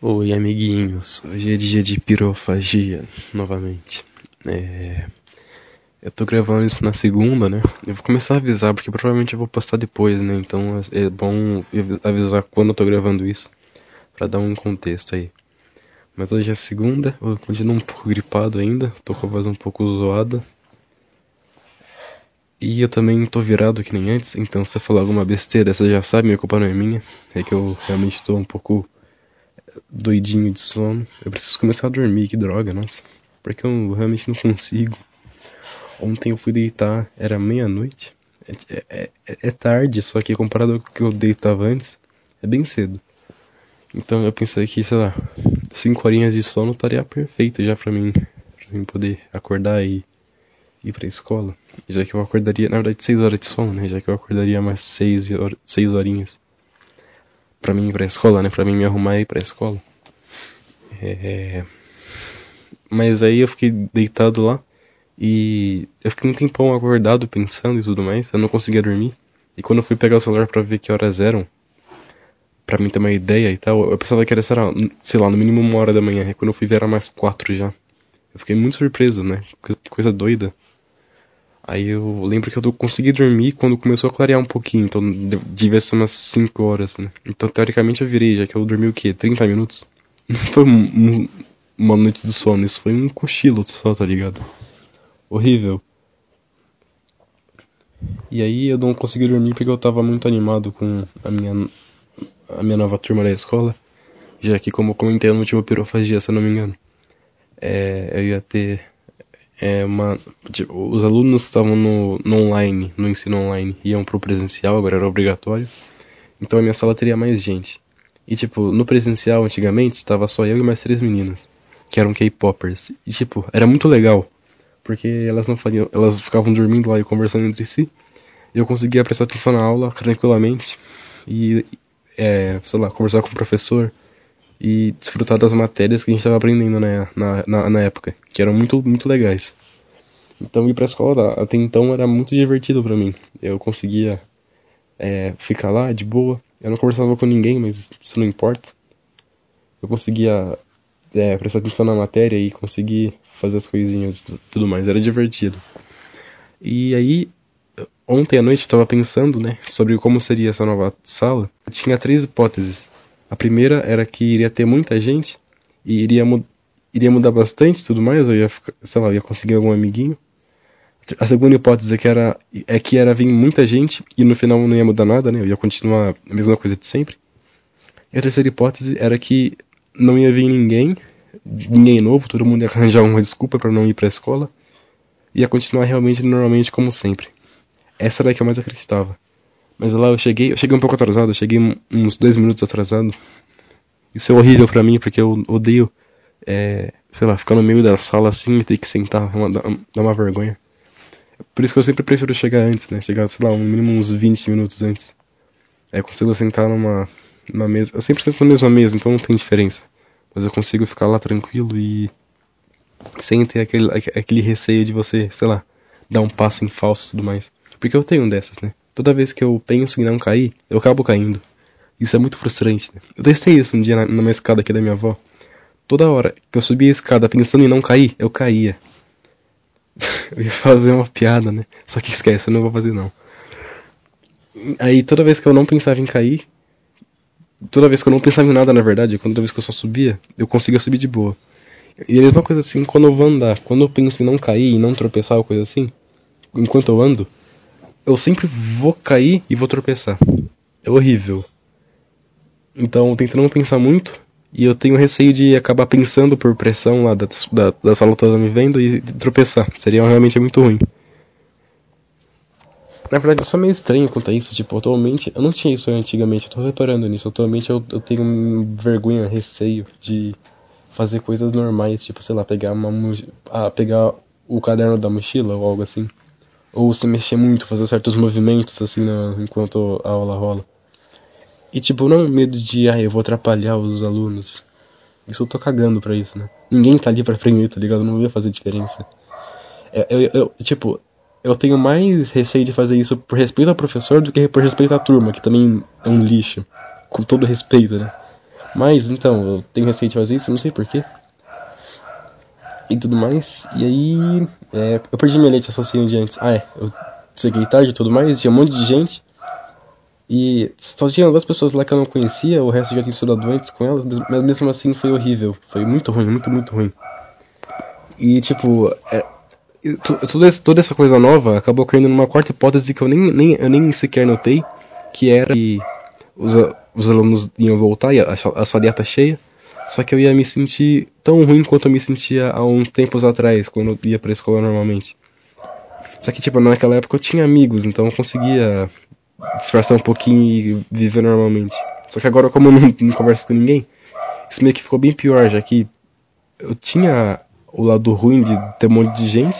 Oi, amiguinhos. Hoje é dia de pirofagia, novamente. É... Eu tô gravando isso na segunda, né? Eu vou começar a avisar, porque provavelmente eu vou postar depois, né? Então é bom avisar quando eu tô gravando isso, pra dar um contexto aí. Mas hoje é segunda, eu continuo um pouco gripado ainda, tô com a voz um pouco zoada. E eu também tô virado que nem antes, então se eu falar alguma besteira, você já sabe, minha culpa não é minha. É que eu realmente tô um pouco doidinho de sono. Eu preciso começar a dormir, que droga, nossa. Porque eu realmente não consigo. Ontem eu fui deitar, era meia-noite. É, é, é, é, tarde, só que comparado ao que eu deitava antes, é bem cedo. Então eu pensei que, sei lá, cinco horinhas de sono estaria perfeito já pra mim, pra mim poder acordar e ir pra escola. Já que eu acordaria, na verdade, seis horas de sono, né? Já que eu acordaria mais seis, seis horinhas para mim ir pra escola, né? Pra mim me arrumar e ir pra escola. É... Mas aí eu fiquei deitado lá e eu fiquei um tempão acordado pensando e tudo mais. Eu não conseguia dormir. E quando eu fui pegar o celular para ver que horas eram, para mim ter uma ideia e tal, eu pensava que era, sei lá, no mínimo uma hora da manhã. E quando eu fui ver era mais quatro já. Eu fiquei muito surpreso, né? Coisa, coisa doida. Aí eu lembro que eu consegui dormir quando começou a clarear um pouquinho, então devia ser umas 5 horas, né? Então teoricamente eu virei, já que eu dormi o quê? 30 minutos? Não foi um, um, uma noite de sono, isso foi um cochilo só, tá ligado? Horrível. E aí eu não consegui dormir porque eu tava muito animado com a minha, a minha nova turma da escola. Já que, como eu comentei no último pirofagia, se eu não me engano, é, eu ia ter é uma, tipo, os alunos estavam no, no online, no ensino online, iam pro presencial, agora era obrigatório. Então a minha sala teria mais gente. E tipo, no presencial antigamente estava só eu e mais três meninas, que eram K-popers. E tipo, era muito legal, porque elas não faziam, elas ficavam dormindo lá e conversando entre si. E eu conseguia prestar atenção na aula tranquilamente e é, sei lá, conversar com o professor e desfrutar das matérias que a gente estava aprendendo né, na, na, na, época, que eram muito, muito legais. Então ir pra escola até então era muito divertido para mim. Eu conseguia é, ficar lá de boa. Eu não conversava com ninguém, mas isso não importa. Eu conseguia é, prestar atenção na matéria e conseguir fazer as coisinhas tudo mais. Era divertido. E aí, ontem à noite eu tava pensando, né, sobre como seria essa nova sala. Eu tinha três hipóteses. A primeira era que iria ter muita gente e iria, mu iria mudar bastante tudo mais, eu ia, sei lá, ia conseguir algum amiguinho. A segunda hipótese é que era, é que era vir muita gente e no final não ia mudar nada, né? Eu ia continuar a mesma coisa de sempre. E a terceira hipótese era que não ia vir ninguém, ninguém novo, todo mundo ia arranjar uma desculpa para não ir para a escola. Ia continuar realmente normalmente como sempre. Essa era a que eu mais acreditava. Mas lá eu cheguei, eu cheguei um pouco atrasado, eu cheguei uns dois minutos atrasado. Isso é horrível para mim, porque eu odeio, é, sei lá, ficar no meio da sala assim e ter que sentar, é uma, dá uma vergonha. Por isso que eu sempre prefiro chegar antes, né? Chegar, sei lá, no mínimo uns 20 minutos antes. É, consigo sentar numa, numa mesa. Eu sempre sento na mesma mesa, então não tem diferença. Mas eu consigo ficar lá tranquilo e. sem ter aquele, aquele receio de você, sei lá, dar um passo em falso e tudo mais. Porque eu tenho um dessas, né? Toda vez que eu penso em não cair, eu acabo caindo. Isso é muito frustrante. Né? Eu testei isso um dia na, numa escada aqui da minha avó. Toda hora que eu subia a escada pensando em não cair, eu caía. eu ia fazer uma piada, né? Só que esquece, eu não vou fazer não. Aí toda vez que eu não pensava em cair, toda vez que eu não pensava em nada na verdade, toda vez que eu só subia, eu conseguia subir de boa. E a mesma coisa assim quando eu vou andar. Quando eu penso em não cair e não tropeçar ou coisa assim, enquanto eu ando, eu sempre vou cair e vou tropeçar. É horrível. Então, tentando não pensar muito, e eu tenho receio de acabar pensando por pressão lá da, da, da sala toda me vendo e tropeçar. Seria realmente muito ruim. Na verdade, eu sou meio estranho quanto a isso. Tipo, atualmente, eu não tinha isso antigamente, eu tô reparando nisso. Atualmente eu, eu tenho vergonha, receio de fazer coisas normais, tipo, sei lá, pegar uma ah, pegar o caderno da mochila ou algo assim ou se mexer muito, fazer certos movimentos assim enquanto a aula rola. E tipo, não medo de, ah, eu vou atrapalhar os alunos. Isso eu tô cagando pra isso, né? Ninguém tá ali pra aprender, tá ligado? Não ia fazer diferença. Eu, eu, eu, tipo, eu tenho mais receio de fazer isso por respeito ao professor do que por respeito à turma, que também é um lixo. Com todo respeito, né? Mas, então, eu tenho receio de fazer isso, não sei porquê. E tudo mais. E aí, é, eu perdi minha leite assassino de antes. Ah, é, eu cheguei tarde e tudo mais, tinha um monte de gente. E só tinha duas pessoas lá que eu não conhecia, o resto já tinha estudado antes com elas, mas mesmo assim foi horrível. Foi muito ruim, muito, muito ruim. E tipo, é, toda, toda essa coisa nova acabou caindo numa quarta hipótese que eu nem, nem, eu nem sequer notei, que era que os, os alunos iam voltar e a, a cheia, só que eu ia me sentir tão ruim quanto eu me sentia há uns tempos atrás, quando eu ia pra escola normalmente. Só que, tipo, naquela época eu tinha amigos, então eu conseguia disfarçar um pouquinho e viver normalmente. Só que agora, como eu não, não converso com ninguém, isso meio que ficou bem pior, já que eu tinha o lado ruim de ter um monte de gente,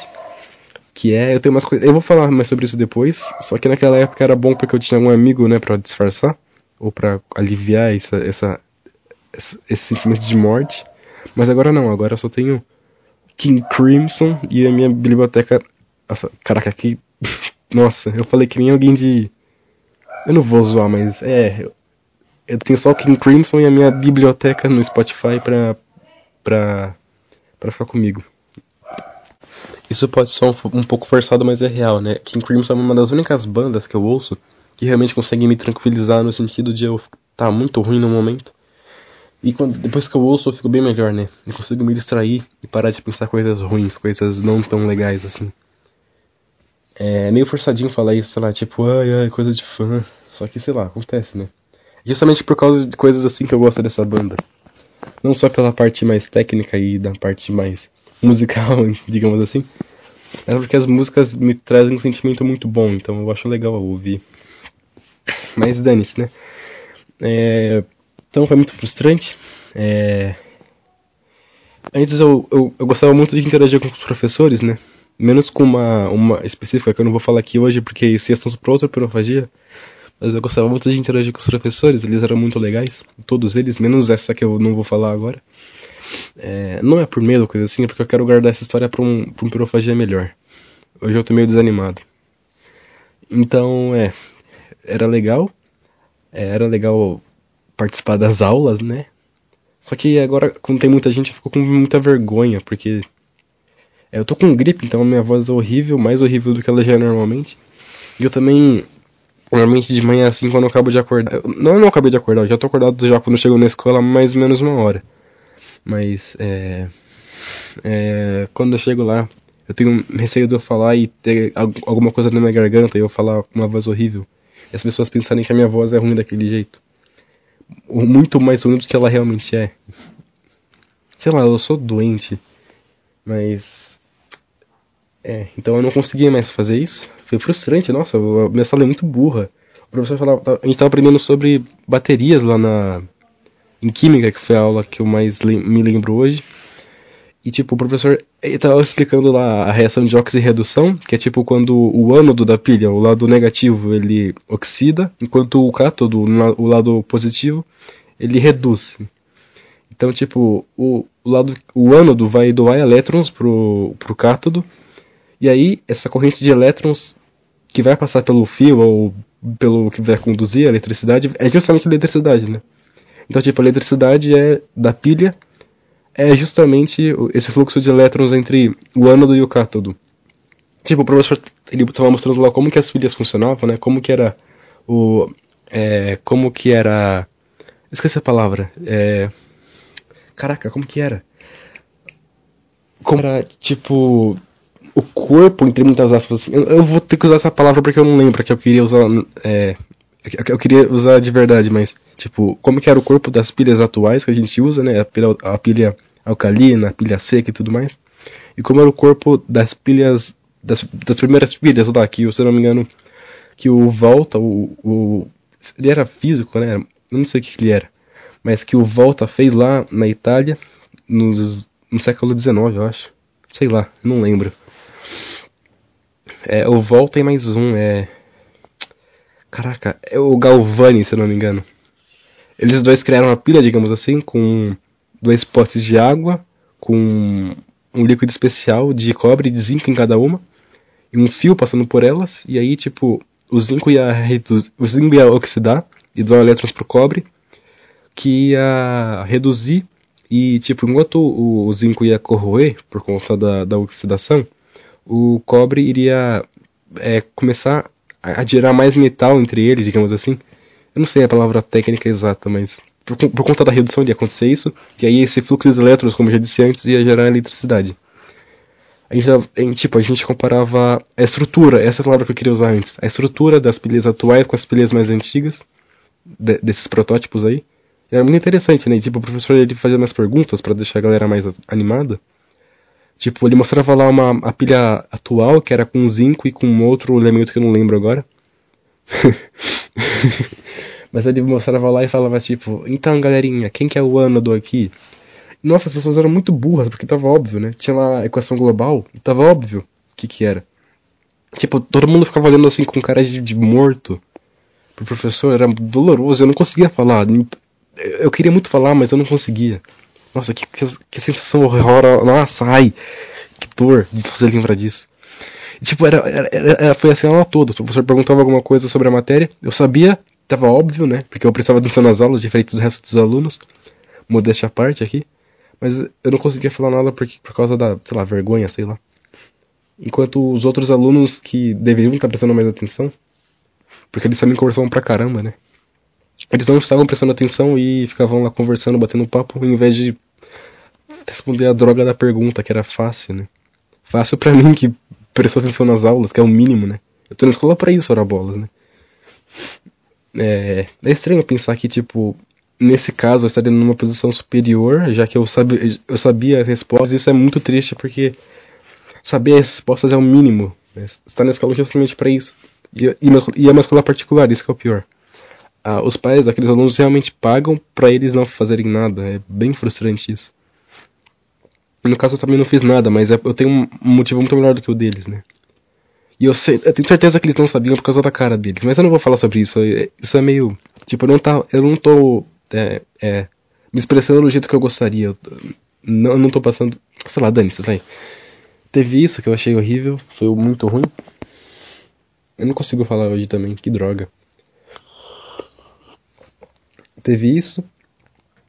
que é, eu tenho umas coisas, eu vou falar mais sobre isso depois, só que naquela época era bom porque eu tinha um amigo, né, para disfarçar, ou para aliviar essa, essa, esse sentimento de morte, mas agora não, agora eu só tenho King Crimson e a minha biblioteca, caraca, que, nossa, eu falei que nem alguém de, eu não vou zoar, mas é, eu tenho só King Crimson e a minha biblioteca no Spotify pra, pra para ficar comigo. Isso pode ser um, um, pouco forçado, mas é real, né? King Crimson é uma das únicas bandas que eu ouço que realmente conseguem me tranquilizar no sentido de eu estar tá muito ruim no momento. E quando, depois que eu ouço, eu fico bem melhor, né? Eu consigo me distrair e parar de pensar coisas ruins, coisas não tão legais assim. É meio forçadinho falar isso, sei lá, tipo, ai, ai, coisa de fã. Só que, sei lá, acontece, né? Justamente por causa de coisas assim que eu gosto dessa banda. Não só pela parte mais técnica e da parte mais musical, digamos assim, mas porque as músicas me trazem um sentimento muito bom, então eu acho legal ouvir. Mas dane-se, né? É, então foi muito frustrante. É, antes eu, eu, eu, gostava muito de interagir com os professores, né? Menos com uma, uma específica que eu não vou falar aqui hoje porque isso é assunto para outra pirofagia. Mas eu gostava muito de interagir com os professores, eles eram muito legais, todos eles, menos essa que eu não vou falar agora. É, não é por medo, coisa assim, é porque eu quero guardar essa história para um, um pirofagia melhor. Hoje eu tô meio desanimado. Então, é, era legal, é, era legal participar das aulas, né? Só que agora, quando tem muita gente, eu fico com muita vergonha, porque eu tô com gripe, então a minha voz é horrível, mais horrível do que ela já é normalmente. E eu também Normalmente de manhã assim, quando eu acabo de acordar. Eu, não, eu não acabei de acordar, eu já tô acordado já quando eu chego na escola mais ou menos uma hora. Mas, é. é quando eu chego lá, eu tenho receio de eu falar e ter alguma coisa na minha garganta e eu falar com uma voz horrível. E as pessoas pensarem que a minha voz é ruim daquele jeito. Muito mais ruim do que ela realmente é. Sei lá, eu sou doente. Mas é, então eu não conseguia mais fazer isso. Foi frustrante, nossa, a minha sala é muito burra. O professor falava, a gente estava aprendendo sobre baterias lá na em química, que foi a aula que eu mais me lembro hoje. E tipo, o professor estava explicando lá a reação de oxirredução, que é tipo quando o ânodo da pilha, o lado negativo, ele oxida, enquanto o cátodo, o lado positivo, ele reduz. Então, tipo, o, o lado o ânodo vai doar elétrons pro, pro cátodo e aí, essa corrente de elétrons que vai passar pelo fio ou pelo que vai conduzir a eletricidade é justamente a eletricidade, né? Então, tipo, a eletricidade é da pilha é justamente esse fluxo de elétrons entre o ânodo e o cátodo. Tipo, o professor ele estava mostrando lá como que as pilhas funcionavam, né? Como que era o é, como que era esqueci a palavra. É, caraca, como que era? Como era tipo o corpo, entre muitas aspas, assim, eu, eu, vou ter que usar essa palavra porque eu não lembro que eu queria usar, é, eu queria usar de verdade, mas, tipo, como que era o corpo das pilhas atuais que a gente usa, né, a pilha, a pilha alcalina, a pilha seca e tudo mais, e como era o corpo das pilhas, das, das primeiras pilhas lá, que, se eu não me engano, que o Volta, o, o ele era físico, né, eu não sei o que ele era, mas que o Volta fez lá na Itália, nos, no século XIX, eu acho, sei lá, não lembro. É, o Vol tem mais um, é. Caraca, é o Galvani, se eu não me engano. Eles dois criaram uma pilha, digamos assim, com dois potes de água, com um líquido especial de cobre e de zinco em cada uma, e um fio passando por elas, e aí, tipo, o zinco ia, o zinco ia oxidar e doar elétrons pro cobre, que ia reduzir e, tipo, enquanto o zinco ia corroer por conta da, da oxidação, o cobre iria é, começar a gerar mais metal entre eles, digamos assim. Eu não sei a palavra técnica exata, mas por, por conta da redução ia acontecer isso, e aí esse fluxo de elétrons, como eu já disse antes, ia gerar eletricidade. A gente, tipo, a gente comparava a estrutura, essa é a palavra que eu queria usar antes, a estrutura das pilhas atuais com as pilhas mais antigas, de, desses protótipos aí. Era muito interessante, né? tipo, o professor ele fazia mais perguntas para deixar a galera mais animada. Tipo, ele mostrava lá uma a pilha atual, que era com zinco e com outro elemento que eu não lembro agora. Mas ele mostrava lá e falava tipo, então galerinha, quem que é o ânodo aqui? Nossa, as pessoas eram muito burras, porque tava óbvio, né? Tinha lá a equação global, e tava óbvio o que que era. Tipo, todo mundo ficava olhando assim com cara de, de morto. Pro professor era doloroso, eu não conseguia falar. Eu queria muito falar, mas eu não conseguia. Nossa, que, que, que sensação horrorosa. Nossa, ai, que dor de fazer lembrar disso. E, tipo, era, era, era, foi assim a aula toda. O professor perguntava alguma coisa sobre a matéria, eu sabia, tava óbvio, né? Porque eu prestava atenção nas aulas, diferente dos restos dos alunos. Modéstia à parte aqui. Mas eu não conseguia falar nada porque, por causa da, sei lá, vergonha, sei lá. Enquanto os outros alunos que deveriam estar prestando mais atenção, porque eles também conversavam pra caramba, né? Eles não estavam prestando atenção e ficavam lá conversando, batendo papo, em vez de responder a droga da pergunta, que era fácil, né? Fácil para mim que prestou atenção nas aulas, que é o mínimo, né? Eu tô na escola para isso, ora bolas, né? É, é estranho pensar que, tipo, nesse caso eu estaria numa posição superior, já que eu, eu sabia as respostas, e isso é muito triste porque saber as respostas é o mínimo. Né? Você está na escola justamente para isso. E, e, e é uma escola particular, isso que é o pior. Ah, os pais daqueles alunos realmente pagam para eles não fazerem nada. É bem frustrante isso. No caso eu também não fiz nada, mas é, eu tenho um motivo muito melhor do que o deles, né? E eu, sei, eu tenho certeza que eles não sabiam por causa da cara deles, mas eu não vou falar sobre isso. Isso é meio. Tipo, eu não, tá, eu não tô é, é, me expressando do jeito que eu gostaria. Eu não, eu não tô passando. Sei lá, dane-se, vai. Teve isso que eu achei horrível, foi muito ruim. Eu não consigo falar hoje também, que droga. Teve isso.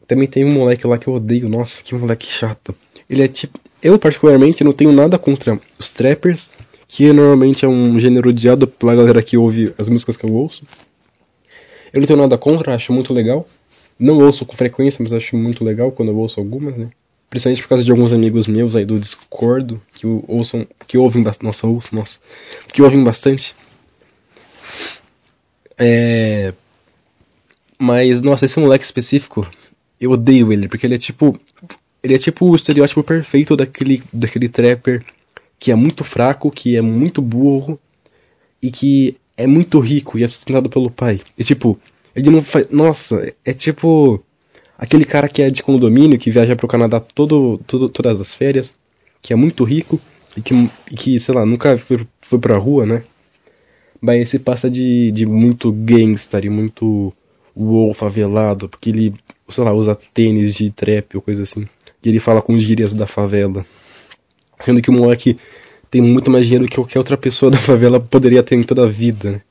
Também tem um moleque lá que eu odeio, nossa, que moleque chato. Ele é tipo. Eu, particularmente, não tenho nada contra os trappers, que normalmente é um gênero odiado pela galera que ouve as músicas que eu ouço. Eu não tenho nada contra, acho muito legal. Não ouço com frequência, mas acho muito legal quando eu ouço algumas, né? Principalmente por causa de alguns amigos meus aí do Discord, que ouçam, que ouvem bastante. Nossa, ouço, nossa. Que ouvem bastante. É. Mas, nossa, esse moleque específico, eu odeio ele, porque ele é tipo. Ele é tipo o estereótipo perfeito daquele, daquele trapper que é muito fraco, que é muito burro e que é muito rico e é sustentado pelo pai. E tipo, ele não faz. Nossa, é tipo. Aquele cara que é de condomínio, que viaja pro Canadá todo, todo, todas as férias, que é muito rico e que, e que sei lá, nunca foi, foi pra rua, né? Mas esse passa de, de muito gangster e muito wow favelado, porque ele, sei lá, usa tênis de trap ou coisa assim. E ele fala com gírias da favela. Sendo que o moleque tem muito mais dinheiro que qualquer outra pessoa da favela poderia ter em toda a vida, né?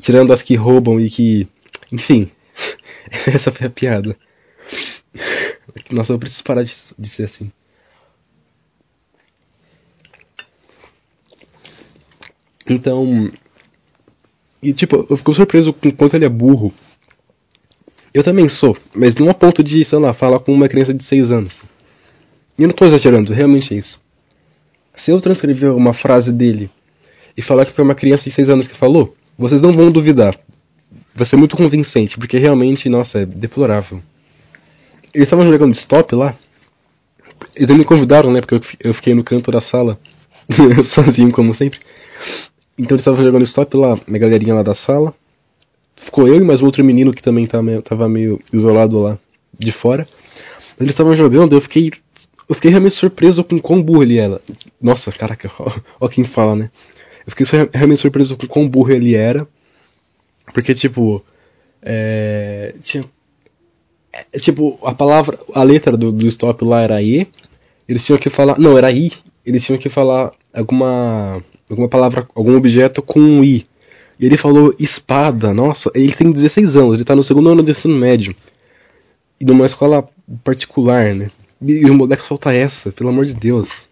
Tirando as que roubam e que enfim, essa foi a piada. Nossa, eu preciso parar de, de ser assim. Então. E tipo, eu fico surpreso com quanto ele é burro. Eu também sou, mas não a ponto de, sei lá, falar com uma criança de 6 anos. E eu não tô exagerando, realmente é isso. Se eu transcrever uma frase dele e falar que foi uma criança de 6 anos que falou, vocês não vão duvidar vai ser muito convincente, porque realmente, nossa, é deplorável. Eles estavam jogando stop lá. Eles me convidaram, né? Porque eu fiquei no canto da sala, sozinho, como sempre. Então eles estavam jogando stop lá, na galerinha lá da sala. Ficou eu e mais outro menino que também meio, tava meio isolado lá de fora. Eles estavam jogando, eu fiquei. Eu fiquei realmente surpreso com quão burro ele era. Nossa, caraca, ó, ó quem fala, né? Eu fiquei realmente surpreso com quão burro ele era porque, tipo. É, tinha. É, tipo, a palavra. A letra do, do stop lá era E. Eles tinham que falar. Não, era I. Eles tinham que falar alguma. Alguma palavra, algum objeto com um I. E ele falou espada. Nossa, ele tem 16 anos, ele tá no segundo ano do ensino médio. E numa escola particular, né? E o moleque solta essa, pelo amor de Deus.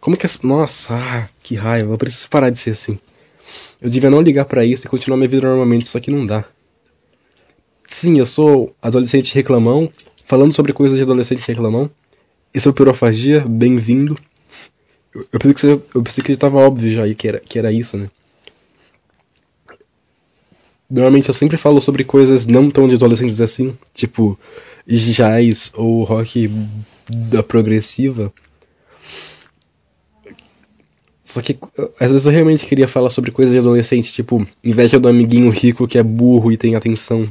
Como que é. Nossa, ah, que raiva, eu preciso parar de ser assim. Eu devia não ligar para isso e continuar minha vida normalmente, só que não dá. Sim, eu sou adolescente reclamão, falando sobre coisas de adolescente reclamão. Esse é o Pirofagia, bem-vindo. Eu, eu, pensei que você, eu pensei que óbvio já que era, que era isso, né? Normalmente eu sempre falo sobre coisas não tão de adolescentes assim, tipo jazz ou rock da progressiva. Só que às vezes eu realmente queria falar sobre coisas de adolescente, tipo inveja do amiguinho rico que é burro e tem atenção.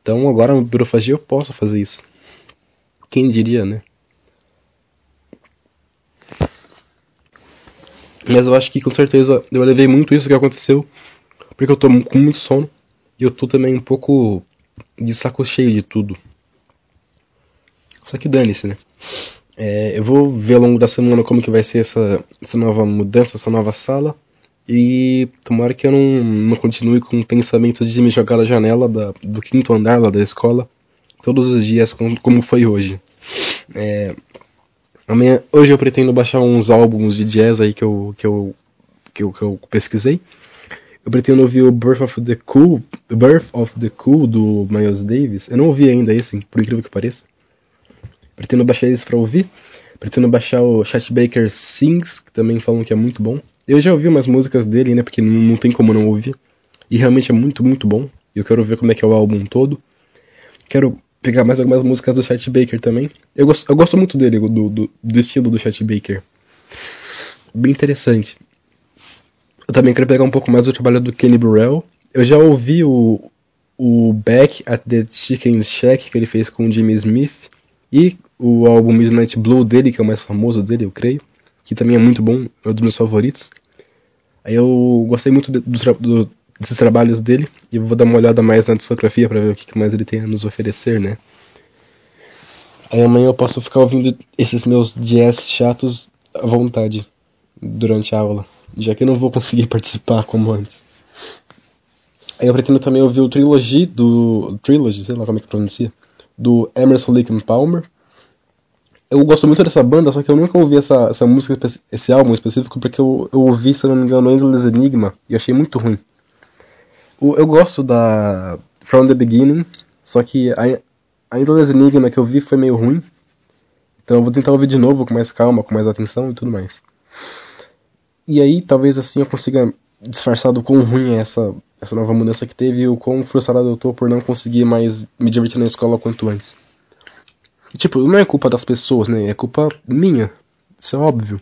Então agora no Birofagia eu posso fazer isso. Quem diria, né? Mas eu acho que com certeza eu levei muito isso que aconteceu, porque eu tô com muito sono e eu tô também um pouco de saco cheio de tudo. Só que dane-se, né? É, eu vou ver ao longo da semana como que vai ser essa, essa nova mudança, essa nova sala. E tomara que eu não, não continue com o pensamento de me jogar da janela da, do quinto andar lá da escola todos os dias, como, como foi hoje. É, amanhã, hoje eu pretendo baixar uns álbuns de jazz aí que eu, que eu, que eu, que eu pesquisei. Eu pretendo ouvir o Birth of the Cool, Birth of the Cool do Miles Davis. Eu não ouvi ainda esse, por incrível que pareça. Pretendo baixar eles para ouvir. Pretendo baixar o Chat Baker Sings, que também falam que é muito bom. Eu já ouvi umas músicas dele, né? Porque não, tem como não ouvir. E realmente é muito, muito bom. Eu quero ver como é que é o álbum todo. Quero pegar mais algumas músicas do Chat Baker também. Eu gosto, eu gosto muito dele, do, do, do estilo do Chat Baker. Bem interessante. Eu também quero pegar um pouco mais do trabalho do Kenny Burrell. Eu já ouvi o, o Back at the Chicken Shack que ele fez com o Jimmy Smith. E o álbum Midnight Blue dele, que é o mais famoso dele, eu creio que também é muito bom, é um dos meus favoritos. Aí eu gostei muito do, do, desses trabalhos dele e vou dar uma olhada mais na discografia para ver o que mais ele tem a nos oferecer, né? Aí amanhã eu posso ficar ouvindo esses meus jazz chatos à vontade durante a aula, já que eu não vou conseguir participar como antes. Eu pretendo também ouvir o Trilogy do. Trilogy, sei lá como é que pronuncia. Do Emerson Lake Palmer eu gosto muito dessa banda, só que eu nunca ouvi essa, essa música, esse álbum específico, porque eu, eu ouvi, se não me engano, Endless Enigma e achei muito ruim. O, eu gosto da From the Beginning, só que a, a Endless Enigma que eu vi foi meio ruim. Então eu vou tentar ouvir de novo com mais calma, com mais atenção e tudo mais. E aí, talvez assim eu consiga disfarçar do quão ruim é essa, essa nova mudança que teve e o quão frustrado eu tô por não conseguir mais me divertir na escola quanto antes. Tipo, não é culpa das pessoas, né? É culpa minha. Isso é óbvio.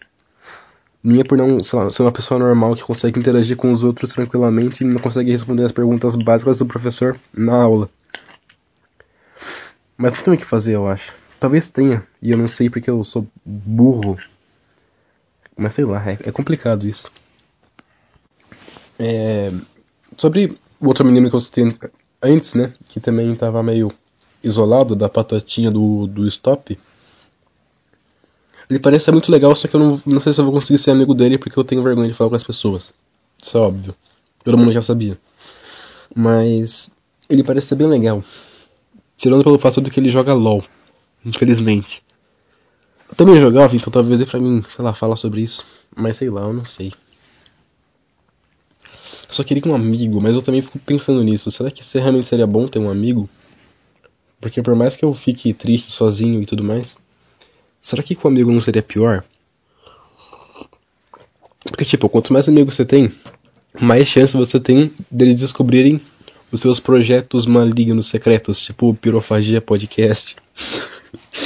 Minha por não, lá, ser uma pessoa normal que consegue interagir com os outros tranquilamente e não consegue responder as perguntas básicas do professor na aula. Mas não tem o que fazer, eu acho. Talvez tenha, e eu não sei porque eu sou burro. Mas sei lá, é, é complicado isso. É, sobre o outro menino que eu citei antes, né? Que também tava meio isolado da patatinha do, do stop. Ele parece ser muito legal, só que eu não, não sei se eu vou conseguir ser amigo dele porque eu tenho vergonha de falar com as pessoas. Isso é óbvio. Todo mundo já sabia. Mas ele parece ser bem legal. Tirando pelo fato de que ele joga LOL. Infelizmente. Eu também jogava, então talvez é pra mim, sei lá, falar sobre isso. Mas sei lá, eu não sei. Eu só queria um amigo, mas eu também fico pensando nisso. Será que realmente seria bom ter um amigo? Porque por mais que eu fique triste sozinho e tudo mais, será que com um amigo não seria pior? Porque, tipo, quanto mais amigos você tem, mais chance você tem deles descobrirem os seus projetos malignos secretos, tipo Pirofagia Podcast.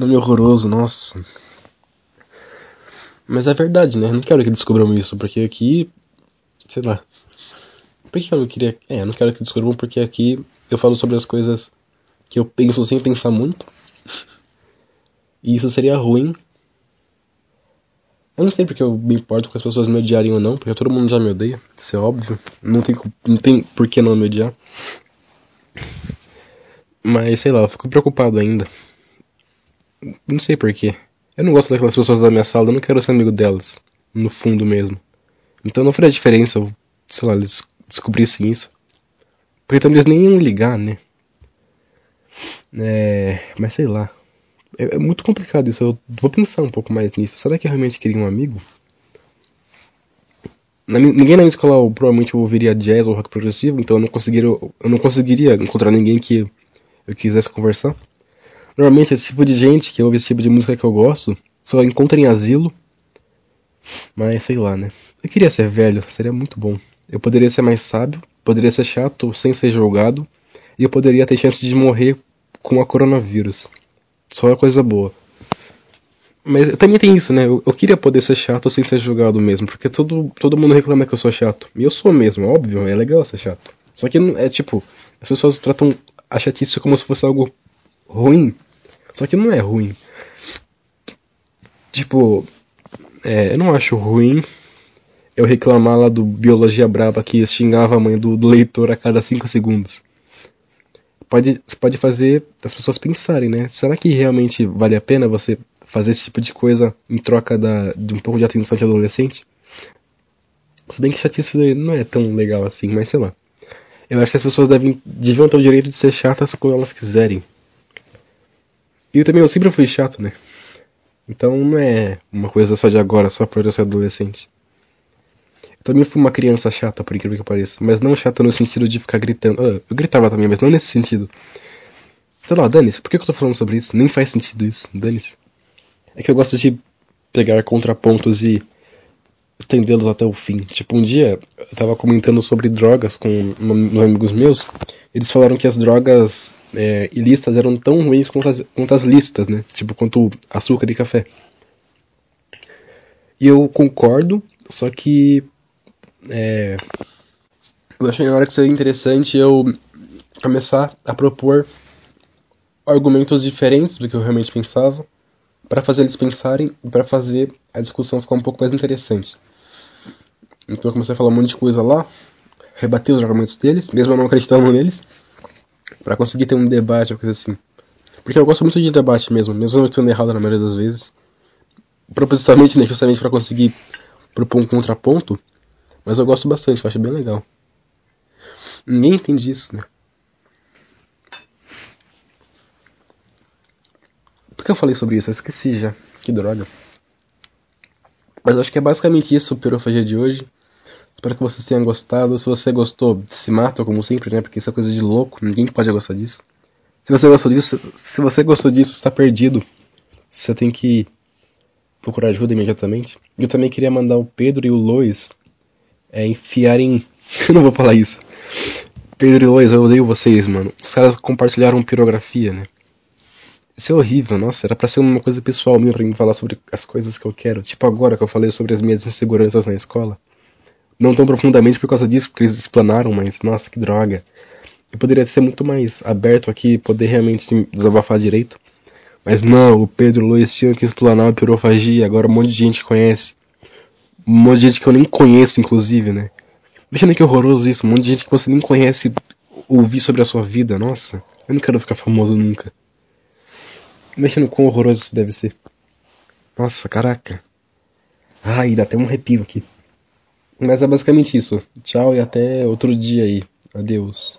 nome horroroso, nossa. Mas é verdade, né? Eu não quero que descubram isso, porque aqui. Sei lá. Por que eu não queria. É, eu não quero que descubram porque aqui eu falo sobre as coisas que eu penso sem pensar muito. E isso seria ruim. Eu não sei porque eu me importo com as pessoas me odiarem ou não, porque todo mundo já me odeia, isso é óbvio. Não tem, não tem por que não me odiar. Mas sei lá, eu fico preocupado ainda. Não sei porquê. Eu não gosto daquelas pessoas da minha sala, eu não quero ser amigo delas. No fundo mesmo. Então não faria diferença eu, sei lá, eles descobrissem isso. Porque também eles nem iam ligar, né? É, mas sei lá. É, é, muito complicado isso. Eu vou pensar um pouco mais nisso. Será que eu realmente queria um amigo? Na, ninguém na minha escola provavelmente ouviria jazz ou rock progressivo, então eu não conseguiria, eu não conseguiria encontrar ninguém que eu quisesse conversar. Normalmente esse tipo de gente que ouve esse tipo de música que eu gosto só encontra em asilo. Mas sei lá, né? Eu queria ser velho, seria muito bom. Eu poderia ser mais sábio, poderia ser chato sem ser julgado, e eu poderia ter chance de morrer com a coronavírus. Só é coisa boa. Mas também tem isso, né? Eu, eu, queria poder ser chato sem ser julgado mesmo, porque todo, todo mundo reclama que eu sou chato. E eu sou mesmo, óbvio, é legal ser chato. Só que é tipo, as pessoas tratam a chatice como se fosse algo ruim. Só que não é ruim. Tipo, é, eu não acho ruim eu reclamar lá do Biologia Brava que xingava a mãe do, do leitor a cada 5 segundos pode, pode fazer as pessoas pensarem, né? Será que realmente vale a pena você fazer esse tipo de coisa em troca da, de um pouco de atenção de adolescente? Se bem que chatice não é tão legal assim, mas sei lá. Eu acho que as pessoas devem, deviam ter o direito de ser chatas quando elas quiserem. E também eu sempre fui chato, né? Então não é uma coisa só de agora, só por eu ser adolescente. Também fui uma criança chata, por incrível que pareça. Mas não chata no sentido de ficar gritando. Ah, eu gritava também, mas não nesse sentido. Sei lá, dane-se. Por que eu tô falando sobre isso? Nem faz sentido isso. Dane-se. É que eu gosto de pegar contrapontos e estendê-los até o fim. Tipo, um dia eu tava comentando sobre drogas com uns amigos meus. Eles falaram que as drogas é, ilícitas eram tão ruins quanto as, quanto as listas, né? Tipo, quanto açúcar e café. E eu concordo, só que é, eu achei na hora que seria interessante eu começar a propor argumentos diferentes do que eu realmente pensava, para fazer eles pensarem e para fazer a discussão ficar um pouco mais interessante. Então eu comecei a falar um monte de coisa lá, rebater os argumentos deles, mesmo eu não acreditando neles, para conseguir ter um debate ou coisa assim. Porque eu gosto muito de debate mesmo, mesmo eu estando errado na maioria das vezes. Propositalmente, né, justamente para conseguir propor um contraponto, mas eu gosto bastante, eu acho bem legal. Ninguém entende isso, né? Por que eu falei sobre isso? Eu esqueci já. Que droga. Mas acho que é basicamente isso o Pirofagia de hoje. Espero que vocês tenham gostado. Se você gostou, se mata, como sempre, né? Porque isso é coisa de louco. Ninguém pode gostar disso. Se você gostou disso, se você gostou disso, está perdido. Você tem que procurar ajuda imediatamente. Eu também queria mandar o Pedro e o Lois é, enfiarem. Eu não vou falar isso. Pedro e Lois, eu odeio vocês, mano. Os caras compartilharam pirografia, né? Isso é horrível, nossa, era pra ser uma coisa pessoal minha pra mim falar sobre as coisas que eu quero. Tipo agora que eu falei sobre as minhas inseguranças na escola. Não tão profundamente por causa disso, porque eles explanaram, mas nossa, que droga. Eu poderia ser muito mais aberto aqui, poder realmente desabafar direito. Mas não, o Pedro Luiz tinha que explanar a pirofagia, agora um monte de gente conhece. Um monte de gente que eu nem conheço, inclusive, né? Imagina que horroroso isso, um monte de gente que você nem conhece ouvir sobre a sua vida, nossa. Eu não quero ficar famoso nunca. Imagina quão horroroso isso deve ser. Nossa, caraca. Ai, dá até um arrepio aqui. Mas é basicamente isso. Tchau e até outro dia aí. Adeus.